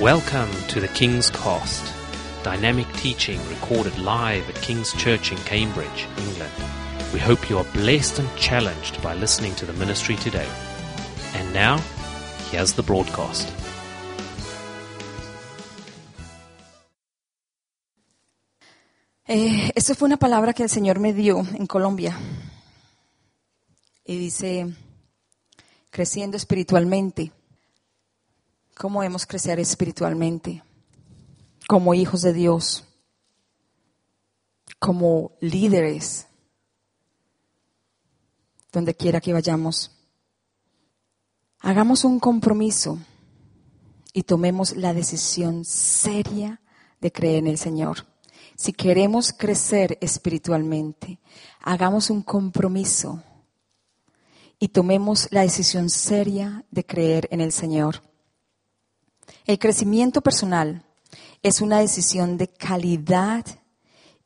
Welcome to the King's Cost, dynamic teaching recorded live at King's Church in Cambridge, England. We hope you are blessed and challenged by listening to the ministry today. And now, here's the broadcast. Eh, esto fue una palabra que el Señor me dio en Colombia. Y dice, creciendo espiritualmente. ¿Cómo debemos crecer espiritualmente? Como hijos de Dios, como líderes, donde quiera que vayamos. Hagamos un compromiso y tomemos la decisión seria de creer en el Señor. Si queremos crecer espiritualmente, hagamos un compromiso y tomemos la decisión seria de creer en el Señor. El crecimiento personal es una decisión de calidad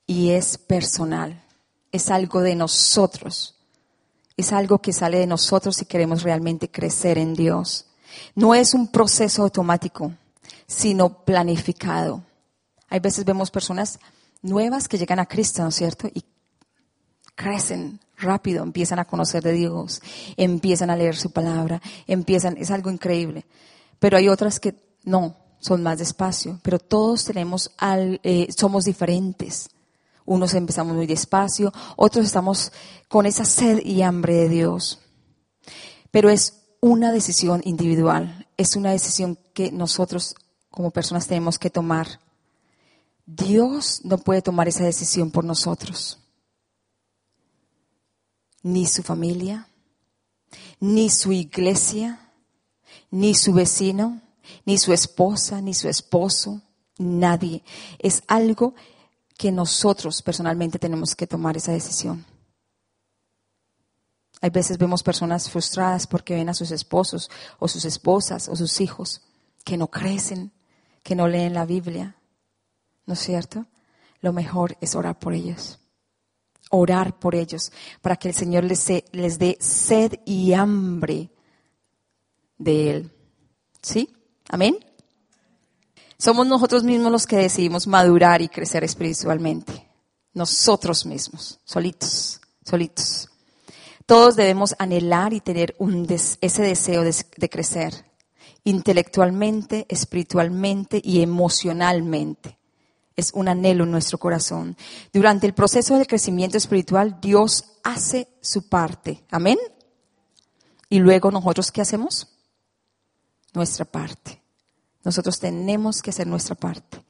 y es personal. Es algo de nosotros. Es algo que sale de nosotros si queremos realmente crecer en Dios. No es un proceso automático, sino planificado. Hay veces vemos personas nuevas que llegan a Cristo, ¿no es cierto? Y crecen rápido, empiezan a conocer de Dios, empiezan a leer su palabra, empiezan, es algo increíble. Pero hay otras que no, son más despacio, pero todos tenemos, al, eh, somos diferentes. Unos empezamos muy despacio, otros estamos con esa sed y hambre de Dios. Pero es una decisión individual, es una decisión que nosotros como personas tenemos que tomar. Dios no puede tomar esa decisión por nosotros. Ni su familia, ni su iglesia, ni su vecino, ni su esposa, ni su esposo, nadie. Es algo que nosotros personalmente tenemos que tomar esa decisión. Hay veces vemos personas frustradas porque ven a sus esposos o sus esposas o sus hijos que no crecen, que no leen la Biblia. ¿No es cierto? Lo mejor es orar por ellos. Orar por ellos para que el Señor les, les dé sed y hambre de Él. ¿Sí? Amén. Somos nosotros mismos los que decidimos madurar y crecer espiritualmente. Nosotros mismos, solitos, solitos. Todos debemos anhelar y tener ese deseo de, de crecer intelectualmente, espiritualmente y emocionalmente. Es un anhelo en nuestro corazón. Durante el proceso del crecimiento espiritual, Dios hace su parte. Amén. Y luego nosotros, ¿qué hacemos? Nuestra parte. Nosotros tenemos que hacer nuestra parte.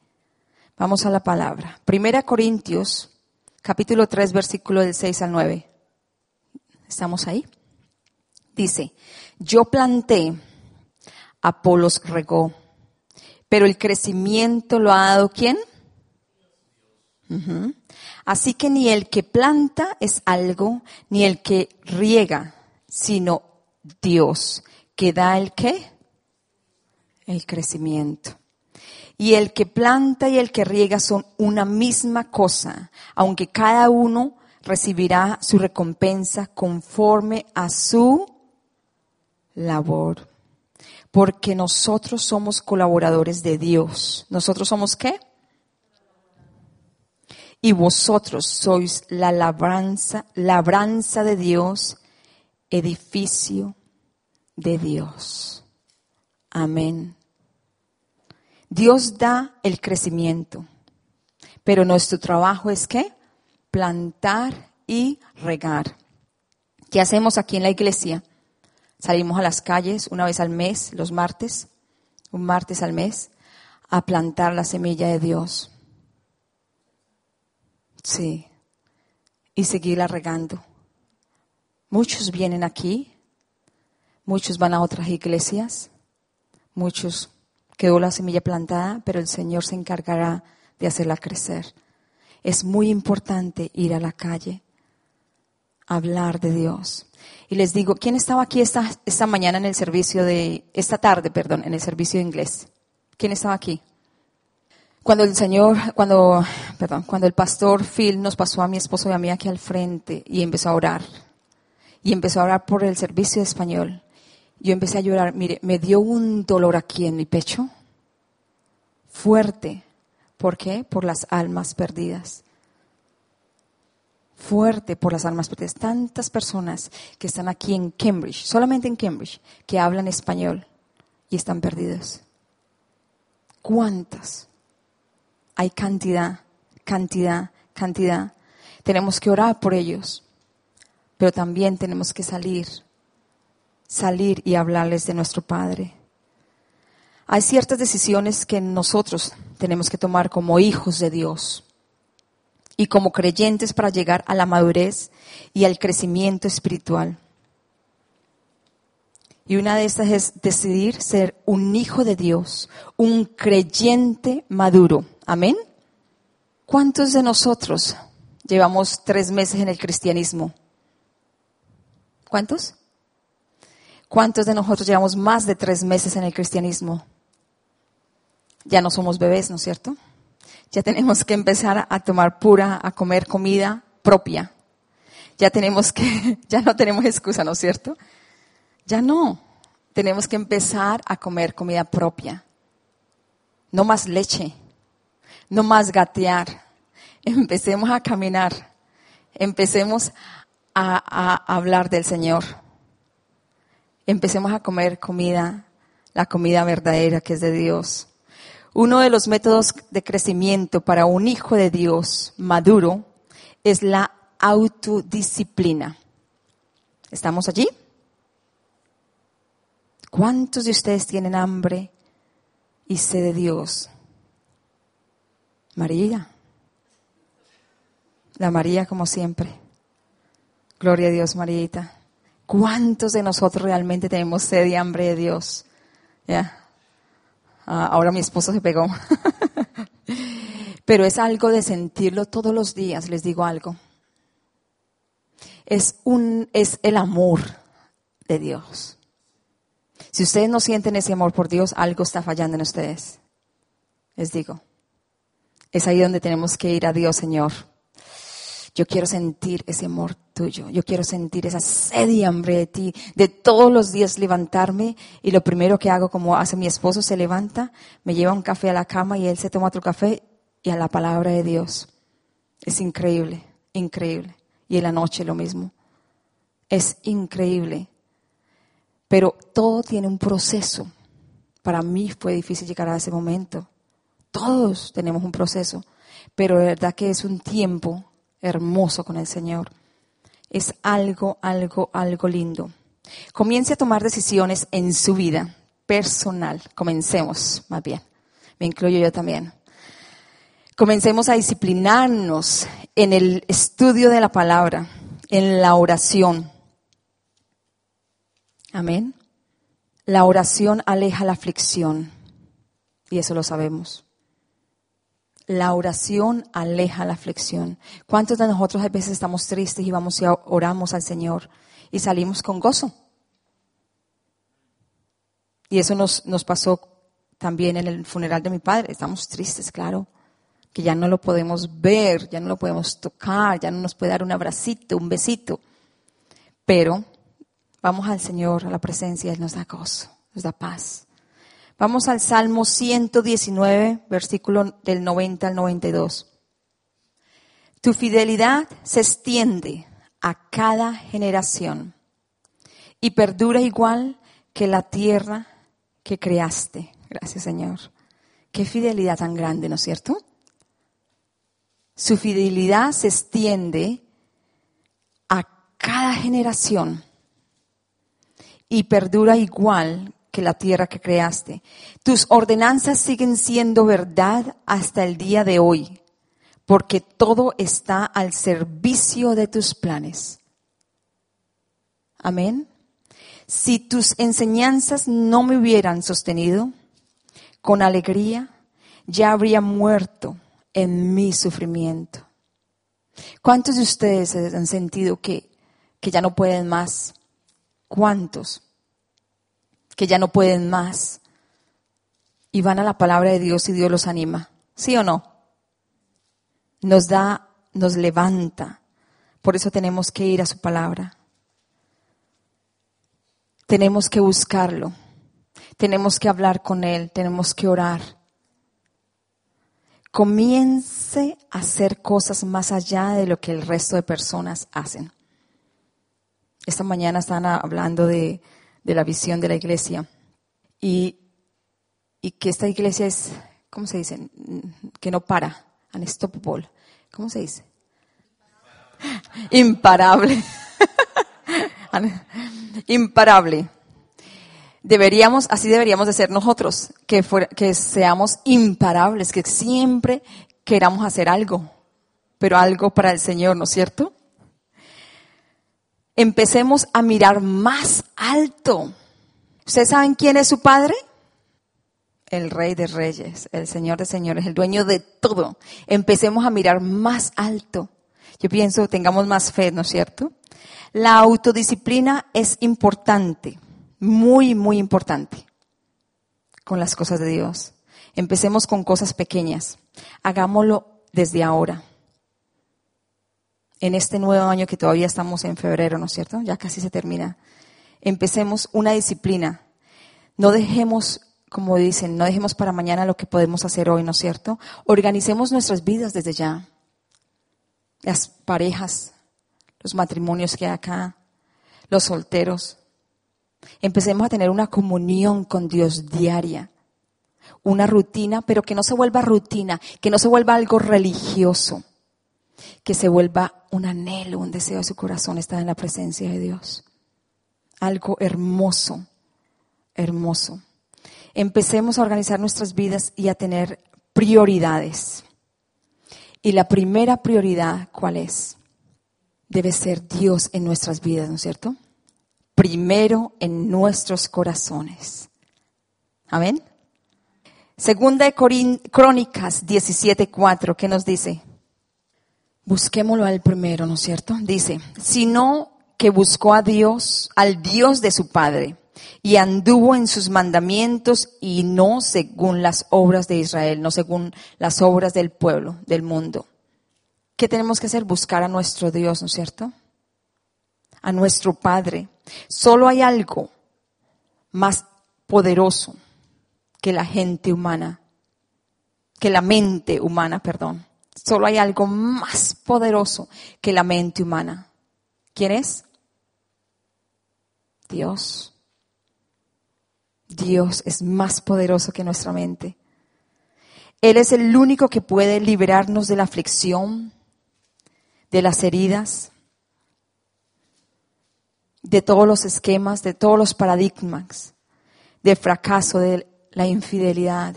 Vamos a la palabra. Primera Corintios, capítulo 3, versículo del 6 al 9. ¿Estamos ahí? Dice, yo planté, Apolos regó, pero el crecimiento lo ha dado ¿quién? Así que ni el que planta es algo, ni el que riega, sino Dios, que da el qué? El crecimiento. Y el que planta y el que riega son una misma cosa, aunque cada uno recibirá su recompensa conforme a su labor. Porque nosotros somos colaboradores de Dios. ¿Nosotros somos qué? y vosotros sois la labranza, labranza de Dios, edificio de Dios. Amén. Dios da el crecimiento, pero nuestro trabajo es qué? Plantar y regar. ¿Qué hacemos aquí en la iglesia? Salimos a las calles una vez al mes, los martes, un martes al mes, a plantar la semilla de Dios. Sí. Y seguirla regando. Muchos vienen aquí, muchos van a otras iglesias, muchos quedó la semilla plantada, pero el Señor se encargará de hacerla crecer. Es muy importante ir a la calle, hablar de Dios. Y les digo, ¿quién estaba aquí esta, esta mañana en el servicio de, esta tarde, perdón, en el servicio de inglés? ¿Quién estaba aquí? Cuando el Señor, cuando, perdón, cuando el pastor Phil nos pasó a mi esposo y a mí aquí al frente y empezó a orar, y empezó a orar por el servicio de español, yo empecé a llorar, mire, me dio un dolor aquí en mi pecho, fuerte. ¿Por qué? Por las almas perdidas. Fuerte por las almas perdidas. Tantas personas que están aquí en Cambridge, solamente en Cambridge, que hablan español y están perdidas. ¿Cuántas? Hay cantidad, cantidad, cantidad. Tenemos que orar por ellos, pero también tenemos que salir, salir y hablarles de nuestro Padre. Hay ciertas decisiones que nosotros tenemos que tomar como hijos de Dios y como creyentes para llegar a la madurez y al crecimiento espiritual. Y una de estas es decidir ser un hijo de Dios, un creyente maduro. Amén. ¿Cuántos de nosotros llevamos tres meses en el cristianismo? ¿Cuántos? ¿Cuántos de nosotros llevamos más de tres meses en el cristianismo? ya no somos bebés, ¿no es cierto? Ya tenemos que empezar a tomar pura, a comer comida propia. Ya tenemos que, ya no tenemos excusa, ¿no es cierto? Ya no. Tenemos que empezar a comer comida propia. No más leche. No más gatear. Empecemos a caminar. Empecemos a, a hablar del Señor. Empecemos a comer comida, la comida verdadera que es de Dios. Uno de los métodos de crecimiento para un hijo de Dios maduro es la autodisciplina. ¿Estamos allí? ¿Cuántos de ustedes tienen hambre y sed de Dios? María. La María como siempre. Gloria a Dios, Marita. ¿Cuántos de nosotros realmente tenemos sed y hambre de Dios? ¿Ya? Ah, ahora mi esposo se pegó. Pero es algo de sentirlo todos los días, les digo algo. Es un, es el amor de Dios. Si ustedes no sienten ese amor por Dios, algo está fallando en ustedes. Les digo. Es ahí donde tenemos que ir a Dios, Señor. Yo quiero sentir ese amor tuyo. Yo quiero sentir esa sed y hambre de ti. De todos los días levantarme y lo primero que hago, como hace mi esposo, se levanta, me lleva un café a la cama y él se toma otro café y a la palabra de Dios. Es increíble, increíble. Y en la noche lo mismo. Es increíble. Pero todo tiene un proceso. Para mí fue difícil llegar a ese momento. Todos tenemos un proceso. Pero de verdad que es un tiempo hermoso con el Señor. Es algo, algo, algo lindo. Comience a tomar decisiones en su vida personal. Comencemos, más bien. Me incluyo yo también. Comencemos a disciplinarnos en el estudio de la palabra, en la oración. Amén. La oración aleja la aflicción. Y eso lo sabemos. La oración aleja la aflicción. ¿Cuántos de nosotros a veces estamos tristes y vamos y oramos al Señor y salimos con gozo? Y eso nos, nos pasó también en el funeral de mi padre. Estamos tristes, claro, que ya no lo podemos ver, ya no lo podemos tocar, ya no nos puede dar un abracito, un besito. Pero vamos al Señor, a la presencia, Él nos da gozo, nos da paz. Vamos al Salmo 119, versículo del 90 al 92. Tu fidelidad se extiende a cada generación y perdura igual que la tierra que creaste. Gracias, Señor. Qué fidelidad tan grande, ¿no es cierto? Su fidelidad se extiende a cada generación y perdura igual que la tierra que creaste. Tus ordenanzas siguen siendo verdad hasta el día de hoy, porque todo está al servicio de tus planes. Amén. Si tus enseñanzas no me hubieran sostenido, con alegría ya habría muerto en mi sufrimiento. ¿Cuántos de ustedes han sentido que, que ya no pueden más? ¿Cuántos? Que ya no pueden más. Y van a la palabra de Dios y Dios los anima. ¿Sí o no? Nos da, nos levanta. Por eso tenemos que ir a su palabra. Tenemos que buscarlo. Tenemos que hablar con Él. Tenemos que orar. comience a hacer cosas más allá de lo que el resto de personas hacen. Esta mañana estaban hablando de, de la visión de la iglesia y, y, que esta iglesia es, ¿cómo se dice? Que no para, unstoppable. ¿Cómo se dice? Imparable. Imparable. Deberíamos, así deberíamos de ser nosotros, que, que seamos imparables, que siempre queramos hacer algo, pero algo para el Señor, ¿no es cierto? Empecemos a mirar más alto. ¿Ustedes saben quién es su Padre? El Rey de Reyes, el Señor de Señores, el dueño de todo. Empecemos a mirar más alto. Yo pienso, tengamos más fe, ¿no es cierto? La autodisciplina es importante muy, muy importante con las cosas de Dios. Empecemos con cosas pequeñas. Hagámoslo desde ahora. En este nuevo año que todavía estamos en febrero, ¿no es cierto? Ya casi se termina. Empecemos una disciplina. No dejemos, como dicen, no dejemos para mañana lo que podemos hacer hoy, ¿no es cierto? Organicemos nuestras vidas desde ya. Las parejas, los matrimonios que hay acá, los solteros, Empecemos a tener una comunión con Dios diaria, una rutina, pero que no se vuelva rutina, que no se vuelva algo religioso, que se vuelva un anhelo, un deseo de su corazón estar en la presencia de Dios. Algo hermoso, hermoso. Empecemos a organizar nuestras vidas y a tener prioridades. Y la primera prioridad, ¿cuál es? Debe ser Dios en nuestras vidas, ¿no es cierto? primero en nuestros corazones. Amén. Segunda de Crónicas 17:4, ¿qué nos dice? Busquémoslo al primero, ¿no es cierto? Dice, sino que buscó a Dios, al Dios de su Padre, y anduvo en sus mandamientos y no según las obras de Israel, no según las obras del pueblo, del mundo. ¿Qué tenemos que hacer? Buscar a nuestro Dios, ¿no es cierto? A nuestro Padre. Solo hay algo más poderoso que la gente humana, que la mente humana, perdón. Solo hay algo más poderoso que la mente humana. ¿Quién es? Dios. Dios es más poderoso que nuestra mente. Él es el único que puede liberarnos de la aflicción, de las heridas, de todos los esquemas, de todos los paradigmas, de fracaso, de la infidelidad.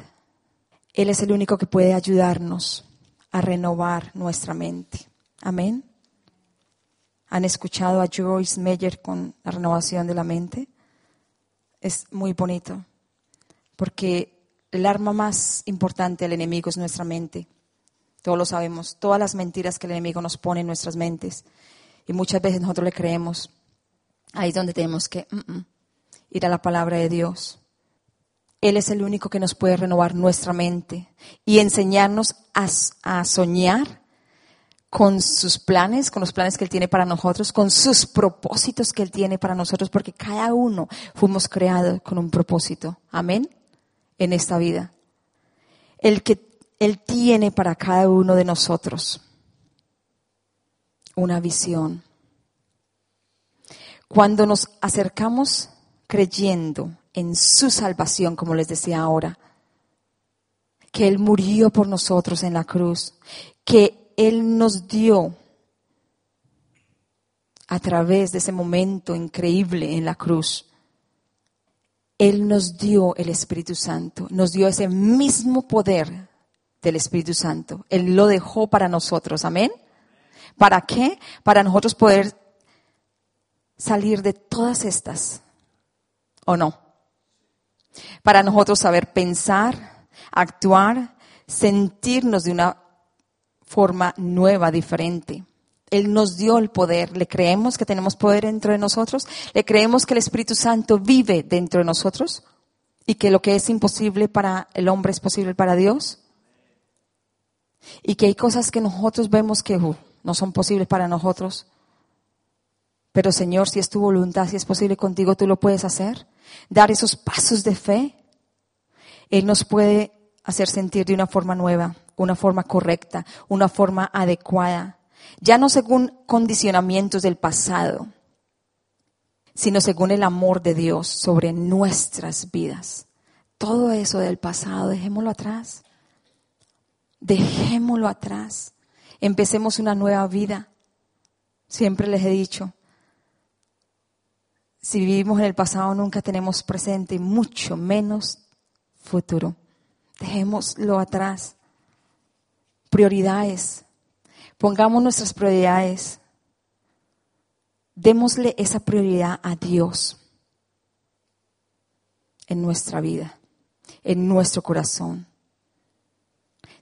Él es el único que puede ayudarnos a renovar nuestra mente. Amén. ¿Han escuchado a Joyce Meyer con la renovación de la mente? Es muy bonito, porque el arma más importante del enemigo es nuestra mente. Todos lo sabemos, todas las mentiras que el enemigo nos pone en nuestras mentes. Y muchas veces nosotros le creemos. Ahí es donde tenemos que mm, mm, ir a la palabra de Dios. Él es el único que nos puede renovar nuestra mente y enseñarnos a, a, soñar con sus planes, con los planes que Él tiene para nosotros, con sus propósitos que Él tiene para nosotros, porque cada uno fuimos creados con un propósito. Amén. En esta vida. El que Él tiene para cada uno de nosotros. Una visión cuando nos acercamos creyendo en su salvación, como les decía ahora, que Él murió por nosotros en la cruz, que Él nos dio a través de ese momento increíble en la cruz, Él nos dio el Espíritu Santo, nos dio ese mismo poder del Espíritu Santo. Él lo dejó para nosotros, amén. ¿Para qué? Para nosotros poder salir de todas estas, ¿o no? Para nosotros saber pensar, actuar, sentirnos de una forma nueva, diferente. Él nos dio el poder. ¿Le creemos que tenemos poder dentro de nosotros? ¿Le creemos que el Espíritu Santo vive dentro de nosotros? ¿Y que lo que es imposible para el hombre es posible para Dios? ¿Y que hay cosas que nosotros vemos que uh, no son posibles para nosotros? Pero Señor, si es tu voluntad, si es posible contigo, tú lo puedes hacer. Dar esos pasos de fe. Él nos puede hacer sentir de una forma nueva, una forma correcta, una forma adecuada, ya no según condicionamientos del pasado, sino según el amor de Dios sobre nuestras vidas. Todo eso del pasado, dejémoslo atrás. Dejémoslo atrás. Empecemos una nueva vida. Siempre les he dicho, si vivimos en el pasado nunca tenemos presente mucho menos futuro. Dejémoslo atrás. Prioridades. Pongamos nuestras prioridades. Démosle esa prioridad a Dios en nuestra vida, en nuestro corazón.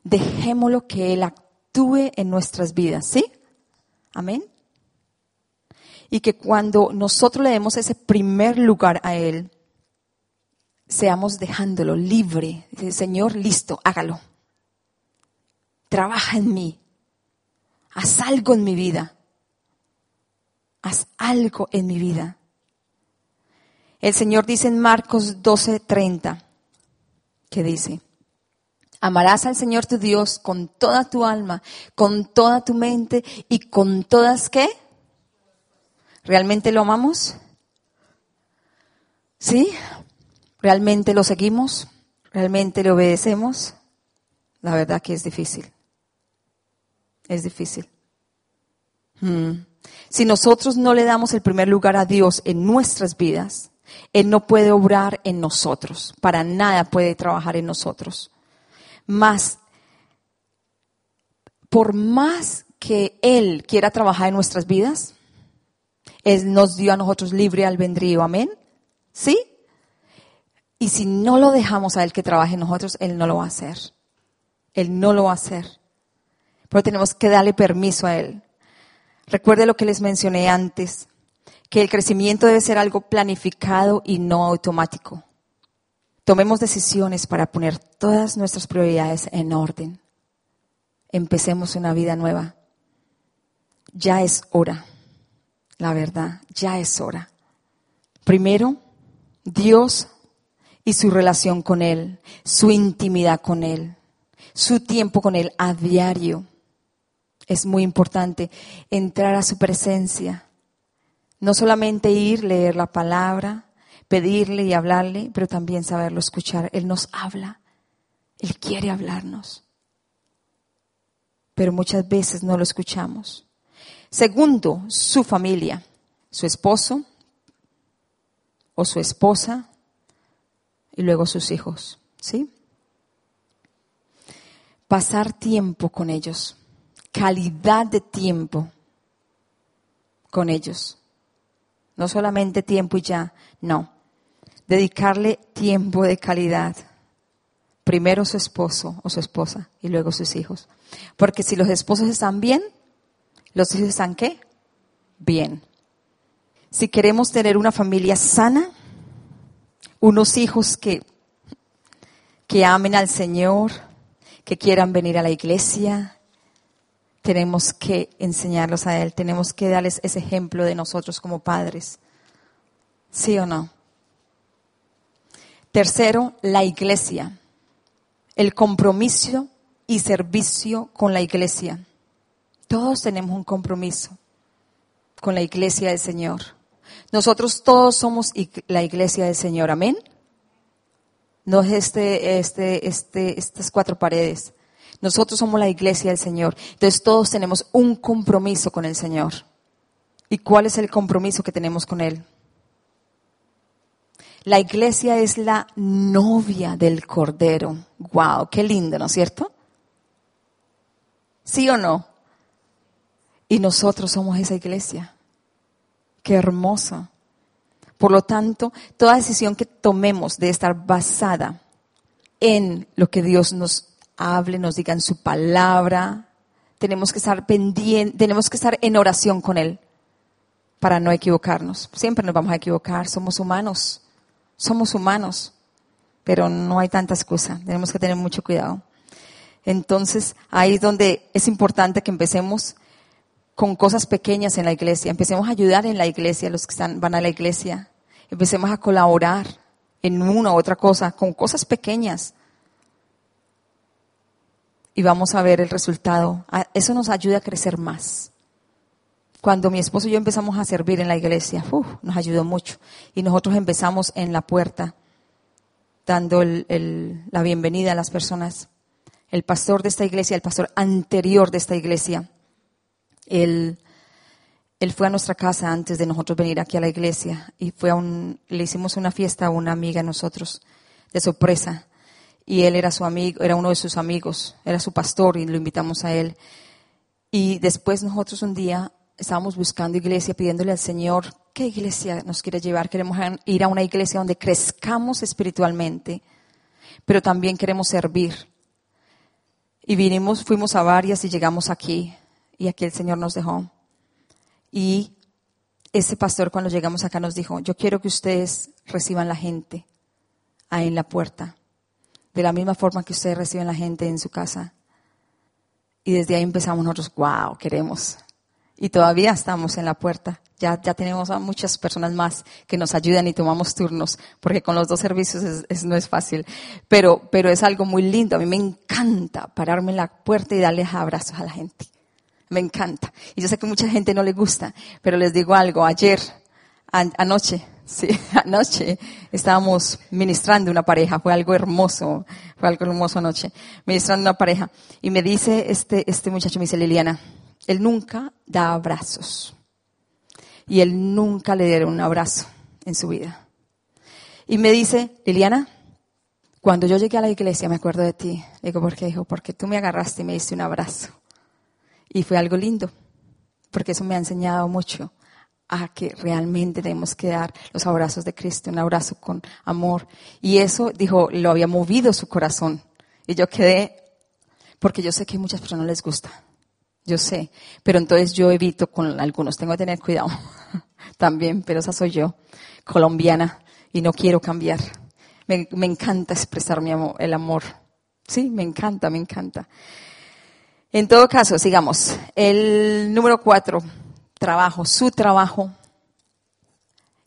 Dejémoslo que Él actúe en nuestras vidas, ¿sí? Amén. Y que cuando nosotros le demos ese primer lugar a Él, seamos dejándolo libre. Señor, listo, hágalo. Trabaja en mí. Haz algo en mi vida. Haz algo en mi vida. El Señor dice en Marcos 12:30, que dice, amarás al Señor tu Dios con toda tu alma, con toda tu mente y con todas qué? ¿Realmente lo amamos? ¿Sí? ¿Realmente lo seguimos? ¿Realmente le obedecemos? La verdad que es difícil. Es difícil. Hmm. Si nosotros no le damos el primer lugar a Dios en nuestras vidas, Él no puede obrar en nosotros. Para nada puede trabajar en nosotros. Más, por más que Él quiera trabajar en nuestras vidas, Él nos dio a nosotros libre albedrío. Amén. ¿Sí? Y si no lo dejamos a Él que trabaje en nosotros, Él no lo va a hacer. Él no lo va a hacer. Pero tenemos que darle permiso a Él. Recuerde lo que les mencioné antes, que el crecimiento debe ser algo planificado y no automático. Tomemos decisiones para poner todas nuestras prioridades en orden. Empecemos una vida nueva. Ya es hora, la verdad, ya es hora. Primero, Dios y su relación con Él, su intimidad con Él, su tiempo con Él a diario. Es muy importante entrar a su presencia. No solamente ir, leer la palabra, pedirle y hablarle, pero también saberlo escuchar. Él nos habla. Él quiere hablarnos. Pero muchas veces no lo escuchamos. Segundo, su familia, su esposo o su esposa, y luego sus hijos, ¿sí? Pasar tiempo con ellos, calidad de tiempo con ellos. No solamente tiempo y ya, no. Dedicarle tiempo de calidad. Primero su esposo o su esposa y luego sus hijos. Porque si los esposos están bien, los hijos están qué? Bien. Si queremos tener una familia sana, unos hijos que, que amen al Señor, que quieran venir a la iglesia. Tenemos que enseñarlos a Él, tenemos que darles ese ejemplo de nosotros como padres. ¿Sí o no? Tercero, la iglesia. El compromiso y servicio con la iglesia. Todos tenemos un compromiso con la iglesia del Señor. Nosotros todos somos la iglesia del Señor, amén. No es este, este, este, estas cuatro paredes. Nosotros somos la iglesia del Señor. Entonces todos tenemos un compromiso con el Señor. ¿Y cuál es el compromiso que tenemos con Él? La iglesia es la novia del Cordero. ¡Wow! ¡Qué lindo, ¿no es cierto? ¿Sí o no? Y nosotros somos esa iglesia. Qué hermosa. Por lo tanto, toda decisión que tomemos debe estar basada en lo que Dios nos hable, nos diga en su palabra. Tenemos que estar pendientes, tenemos que estar en oración con Él para no equivocarnos. Siempre nos vamos a equivocar, somos humanos, somos humanos, pero no hay tanta excusa, tenemos que tener mucho cuidado. Entonces, ahí es donde es importante que empecemos con cosas pequeñas en la iglesia. Empecemos a ayudar en la iglesia, los que van a la iglesia. Empecemos a colaborar en una u otra cosa, con cosas pequeñas. y vamos a ver el resultado. Eso nos ayuda a crecer más. Cuando mi esposo y yo empezamos a servir en la iglesia, uf, nos ayudó mucho. Y nosotros empezamos en la puerta, dando la bienvenida a las personas. El pastor de esta iglesia, el pastor anterior de esta iglesia, él, él fue a nuestra casa antes de nosotros venir aquí a la iglesia y fue a un, le hicimos una fiesta a una amiga de nosotros, de sorpresa. Y él era su amigo, era uno de sus amigos, era su pastor y lo invitamos a él. Y después nosotros un día estábamos buscando iglesia, pidiéndole al Señor qué iglesia nos quiere llevar. Queremos ir a una iglesia donde crezcamos espiritualmente, pero también queremos servir. Y vinimos, fuimos a varias y llegamos aquí. Y aquí el Señor nos dejó. Y ese pastor cuando llegamos acá nos dijo, yo quiero que ustedes reciban la gente ahí en la puerta, de la misma forma que ustedes reciben la gente en su casa. Y desde ahí empezamos nosotros, wow, queremos. Y todavía estamos en la puerta. Ya, ya tenemos a muchas personas más que nos ayudan y tomamos turnos, porque con los dos servicios no es fácil. Pero, pero es algo muy lindo. A mí me encanta pararme en la puerta y darles abrazos a la gente. Me encanta. Y yo sé que mucha gente no le gusta, pero les digo algo. Ayer, an- anoche, sí, anoche estábamos ministrando una pareja. Fue algo hermoso. Fue algo hermoso anoche. Ministrando una pareja. Y me dice este, este muchacho, me dice Liliana, él nunca da abrazos. Y él nunca le dieron un abrazo en su vida. Y me dice, Liliana, cuando yo llegué a la iglesia me acuerdo de ti. Le digo, ¿por qué? Dijo, porque tú me agarraste y me diste un abrazo. Y fue algo lindo, porque eso me ha enseñado mucho a que realmente tenemos que dar los abrazos de Cristo, un abrazo con amor. Y eso, dijo, lo había movido su corazón. Y yo quedé, porque yo sé que a muchas personas les gusta. Yo sé. Pero entonces yo evito con algunos. Tengo que tener cuidado también, pero esa soy yo, colombiana, y no quiero cambiar. Me, me encanta expresar mi amor, el amor. Sí, me encanta, me encanta. En todo caso, sigamos. El número cuatro, trabajo, su trabajo.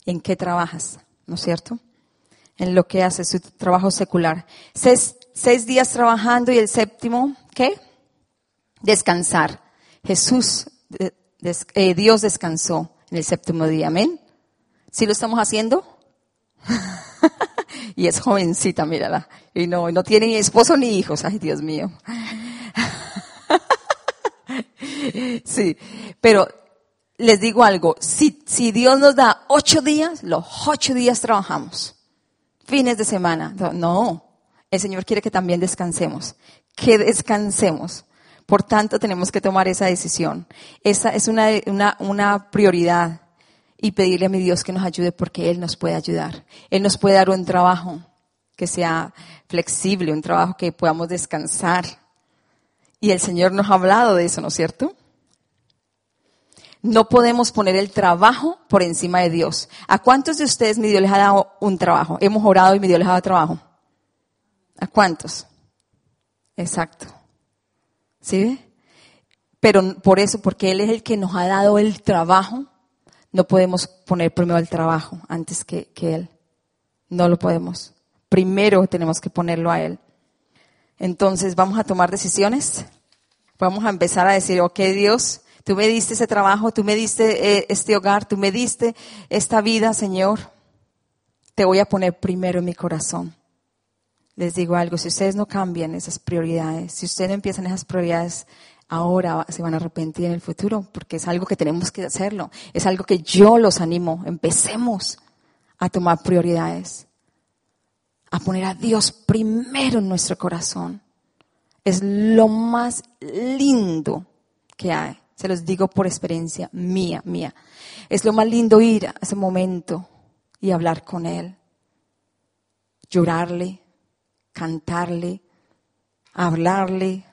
¿En qué trabajas? ¿No es cierto? En lo que hace su trabajo secular. Seis, seis días trabajando y el séptimo, ¿qué? Descansar. Jesús, des- eh, Dios descansó en el séptimo día. Amén. ¿Sí lo estamos haciendo? y es jovencita, mírala. Y no, no tiene ni esposo ni hijos. Ay, Dios mío. Sí, pero les digo algo, si, si Dios nos da ocho días, los ocho días trabajamos. Fines de semana. No, el Señor quiere que también descansemos, que descansemos. Por tanto, tenemos que tomar esa decisión. Esa es una, una, una prioridad y pedirle a mi Dios que nos ayude porque Él nos puede ayudar. Él nos puede dar un trabajo que sea flexible, un trabajo que podamos descansar. Y el Señor nos ha hablado de eso, ¿no es cierto? No podemos poner el trabajo por encima de Dios. ¿A cuántos de ustedes mi Dios les ha dado un trabajo? Hemos orado y mi Dios les ha dado trabajo. ¿A cuántos? Exacto. ¿Sí? Pero por eso, porque Él es el que nos ha dado el trabajo, no podemos poner primero el trabajo antes que, que Él. No lo podemos. Primero tenemos que ponerlo a Él. Entonces, vamos a tomar decisiones. Vamos a empezar a decir, ok, Dios, tú me diste ese trabajo, tú me diste eh, este hogar, tú me diste esta vida, Señor. Te voy a poner primero en mi corazón. Les digo algo, si ustedes no cambian esas prioridades, si ustedes no empiezan esas prioridades, ahora se van a arrepentir en el futuro, porque es algo que tenemos que hacerlo. Es algo que yo los animo. Empecemos a tomar prioridades, a poner a Dios primero en nuestro corazón. Es lo más lindo que hay. Se los digo por experiencia mía, mía. Es lo más lindo ir a ese momento y hablar con Él, llorarle, cantarle, hablarle.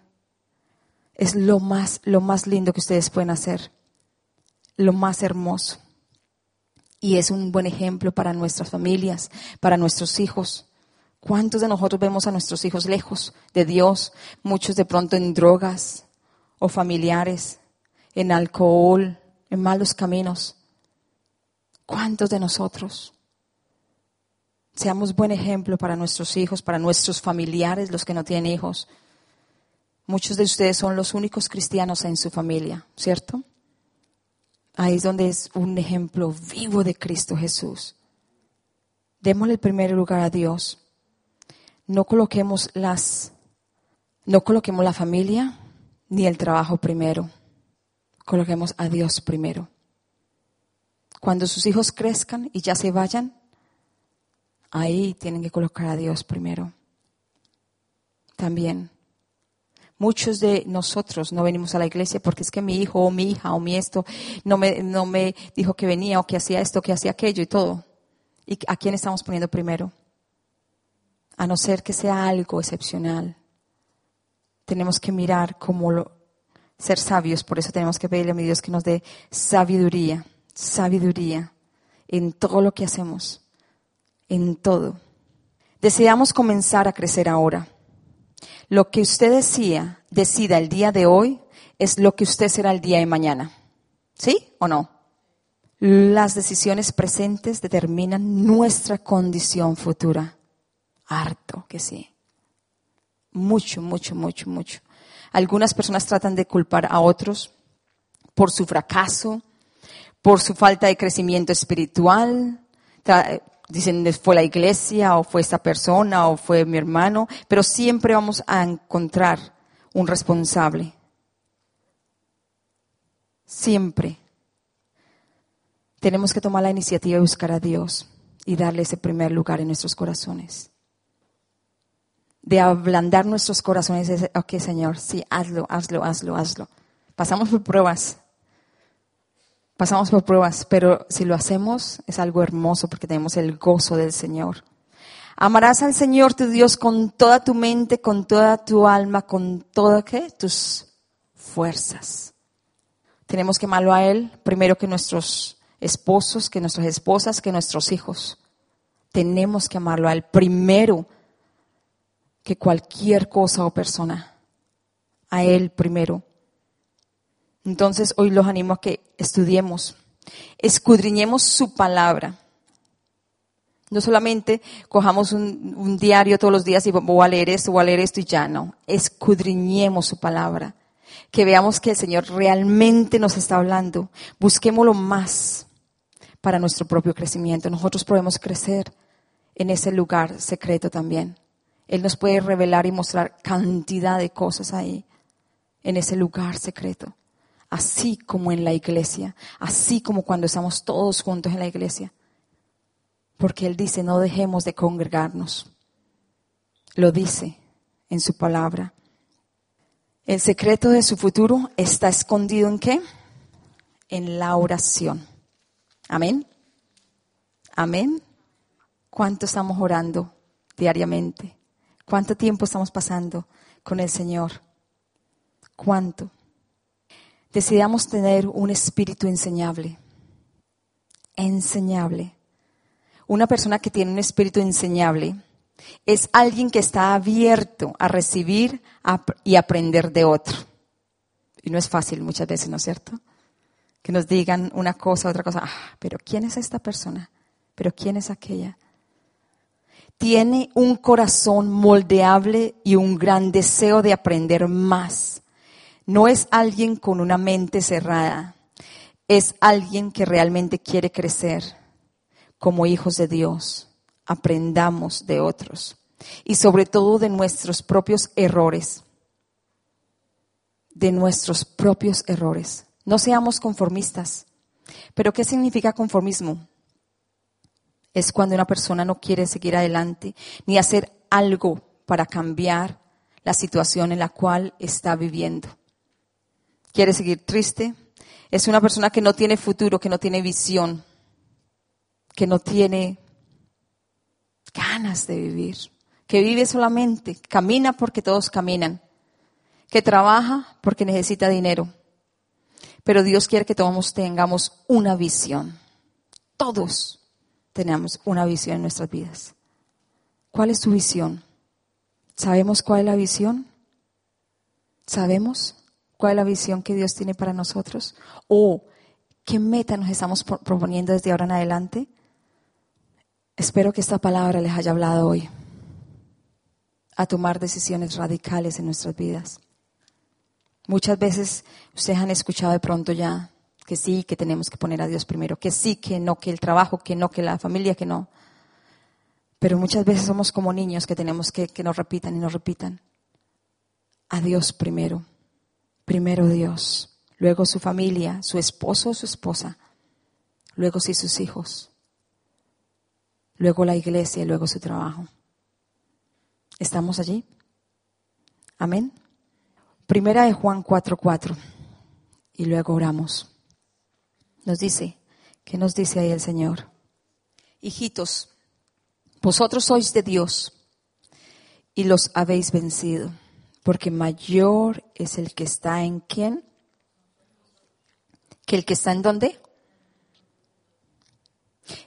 Es lo más, lo más lindo que ustedes pueden hacer, lo más hermoso. Y es un buen ejemplo para nuestras familias, para nuestros hijos. ¿Cuántos de nosotros vemos a nuestros hijos lejos de Dios? Muchos de pronto en drogas o familiares, en alcohol, en malos caminos. ¿Cuántos de nosotros? Seamos buen ejemplo para nuestros hijos, para nuestros familiares, los que no tienen hijos. Muchos de ustedes son los únicos cristianos en su familia, ¿cierto? Ahí es donde es un ejemplo vivo de Cristo Jesús. Démosle el primer lugar a Dios. No coloquemos las, no coloquemos la familia ni el trabajo primero. Coloquemos a Dios primero. Cuando sus hijos crezcan y ya se vayan, ahí tienen que colocar a Dios primero. También. Muchos de nosotros no venimos a la iglesia porque es que mi hijo o mi hija o mi esto no me, no me dijo que venía o que hacía esto, que hacía aquello y todo. ¿Y a quién estamos poniendo primero? A no ser que sea algo excepcional. Tenemos que mirar cómo lo, ser sabios, por eso tenemos que pedirle a mi Dios que nos dé sabiduría, sabiduría en todo lo que hacemos, en todo. Deseamos comenzar a crecer ahora. Lo que usted decía, decida el día de hoy es lo que usted será el día de mañana. ¿Sí o no? Las decisiones presentes determinan nuestra condición futura. Harto que sí. Mucho, mucho, mucho, mucho. Algunas personas tratan de culpar a otros por su fracaso, por su falta de crecimiento espiritual, dicen fue la iglesia o fue esta persona o fue mi hermano, pero siempre vamos a encontrar un responsable. Siempre. Tenemos que tomar la iniciativa de buscar a Dios y darle ese primer lugar en nuestros corazones. De ablandar nuestros corazones, ok Señor, sí, hazlo, hazlo, hazlo, hazlo. Pasamos por pruebas, pasamos por pruebas, pero si lo hacemos es algo hermoso porque tenemos el gozo del Señor. Amarás al Señor tu Dios con toda tu mente, con toda tu alma, con todas tus fuerzas. Tenemos que amarlo a Él primero que nuestros esposos, que nuestras esposas, que nuestros hijos. Tenemos que amarlo a Él primero que cualquier cosa o persona. A Él primero. Entonces hoy los animo a que estudiemos, escudriñemos su palabra. No solamente cojamos un, diario todos los días y voy a leer esto, voy a leer esto y ya no. Escudriñemos su palabra. Que veamos que el Señor realmente nos está hablando. Busquémoslo más para nuestro propio crecimiento. Nosotros podemos crecer en ese lugar secreto también. Él nos puede revelar y mostrar cantidad de cosas ahí, en ese lugar secreto así como en la iglesia, así como cuando estamos todos juntos en la iglesia. Porque Él dice, no dejemos de congregarnos. Lo dice en su palabra. El secreto de su futuro está escondido en qué? En la oración. Amén. Amén. ¿Cuánto estamos orando diariamente? ¿Cuánto tiempo estamos pasando con el Señor? ¿Cuánto? decidamos tener un espíritu enseñable. Enseñable. Una persona que tiene un espíritu enseñable es alguien que está abierto a recibir y aprender de otro. Y no es fácil muchas veces, ¿no es cierto? Que nos digan una cosa, otra cosa. Ah, pero ¿quién es esta persona? ¿Pero quién es aquella? Tiene un corazón moldeable y un gran deseo de aprender más no es alguien con una mente cerrada, es alguien que realmente quiere crecer como hijos de Dios. Aprendamos de otros y sobre todo de nuestros propios errores. De nuestros propios errores. No seamos conformistas. Pero ¿qué significa conformismo? Es cuando una persona no quiere seguir adelante ni hacer algo para cambiar la situación en la cual está viviendo quiere seguir triste. Es una persona que no tiene futuro, que no tiene visión, que no tiene ganas de vivir, que vive solamente, camina porque todos caminan, que trabaja porque necesita dinero. Pero Dios quiere que todos tengamos una visión. Todos tenemos una visión en nuestras vidas. ¿Cuál es tu visión? ¿Sabemos cuál es la visión? ¿Sabemos? cuál es la visión que Dios tiene para nosotros o qué meta nos estamos proponiendo desde ahora en adelante. Espero que esta palabra les haya hablado hoy a tomar decisiones radicales en nuestras vidas. Muchas veces ustedes han escuchado de pronto ya que sí, que tenemos que poner a Dios primero, que sí, que no, que el trabajo, que no, que la familia, que no. Pero muchas veces somos como niños que tenemos que que nos repitan y nos repitan. A Dios primero. Primero Dios. Luego su familia, su esposo o su esposa. Luego sí sus hijos. Luego la iglesia y luego su trabajo. ¿Estamos allí? Amén. Primera de Juan 4:4. Y luego oramos. Nos dice, ¿qué nos dice ahí el Señor? Hijitos, vosotros sois de Dios y los habéis vencido, porque mayor es el que está en quién que el que está en dónde.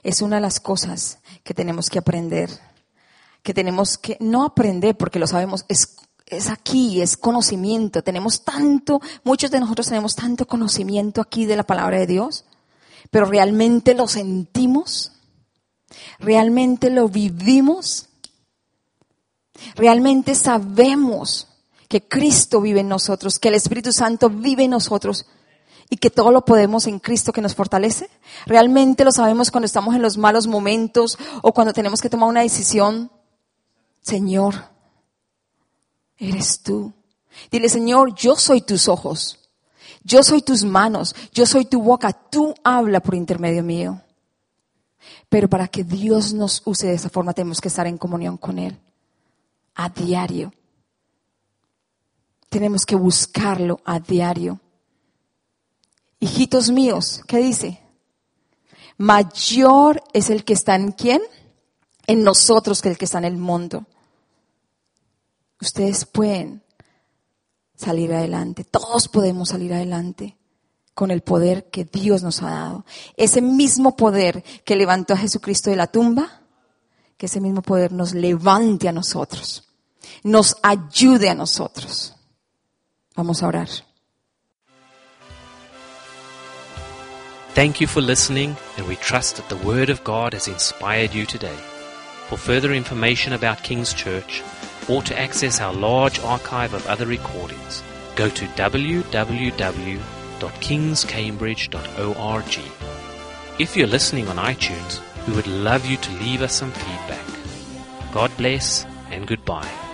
Es una de las cosas que tenemos que aprender, que tenemos que no aprender porque lo sabemos, es, es aquí, es conocimiento. Tenemos tanto, muchos de nosotros tenemos tanto conocimiento aquí de la palabra de Dios, pero realmente lo sentimos. ¿Realmente lo vivimos? ¿Realmente sabemos que Cristo vive en nosotros, que el Espíritu Santo vive en nosotros y que todo lo podemos en Cristo que nos fortalece? ¿Realmente lo sabemos cuando estamos en los malos momentos o cuando tenemos que tomar una decisión? Señor, eres tú. Dile, Señor, yo soy tus ojos, yo soy tus manos, yo soy tu boca, tú habla por intermedio mío. Pero para que Dios nos use de esa forma tenemos que estar en comunión con Él a diario. Tenemos que buscarlo a diario. Hijitos míos, ¿qué dice? Mayor es el que está en quién? En nosotros que el que está en el mundo. Ustedes pueden salir adelante, todos podemos salir adelante con el poder que Dios nos ha dado. Ese mismo poder que levantó a Jesucristo de la tumba, que ese mismo poder nos levante a nosotros, nos ayude a nosotros. Vamos a orar. Thank you for listening, and we trust that the Word of God has inspired you today. For further information about King's Church, or to access our large archive of other recordings, go to www.kingscambridge.org. If you're listening on iTunes, we would love you to leave us some feedback. God bless and goodbye.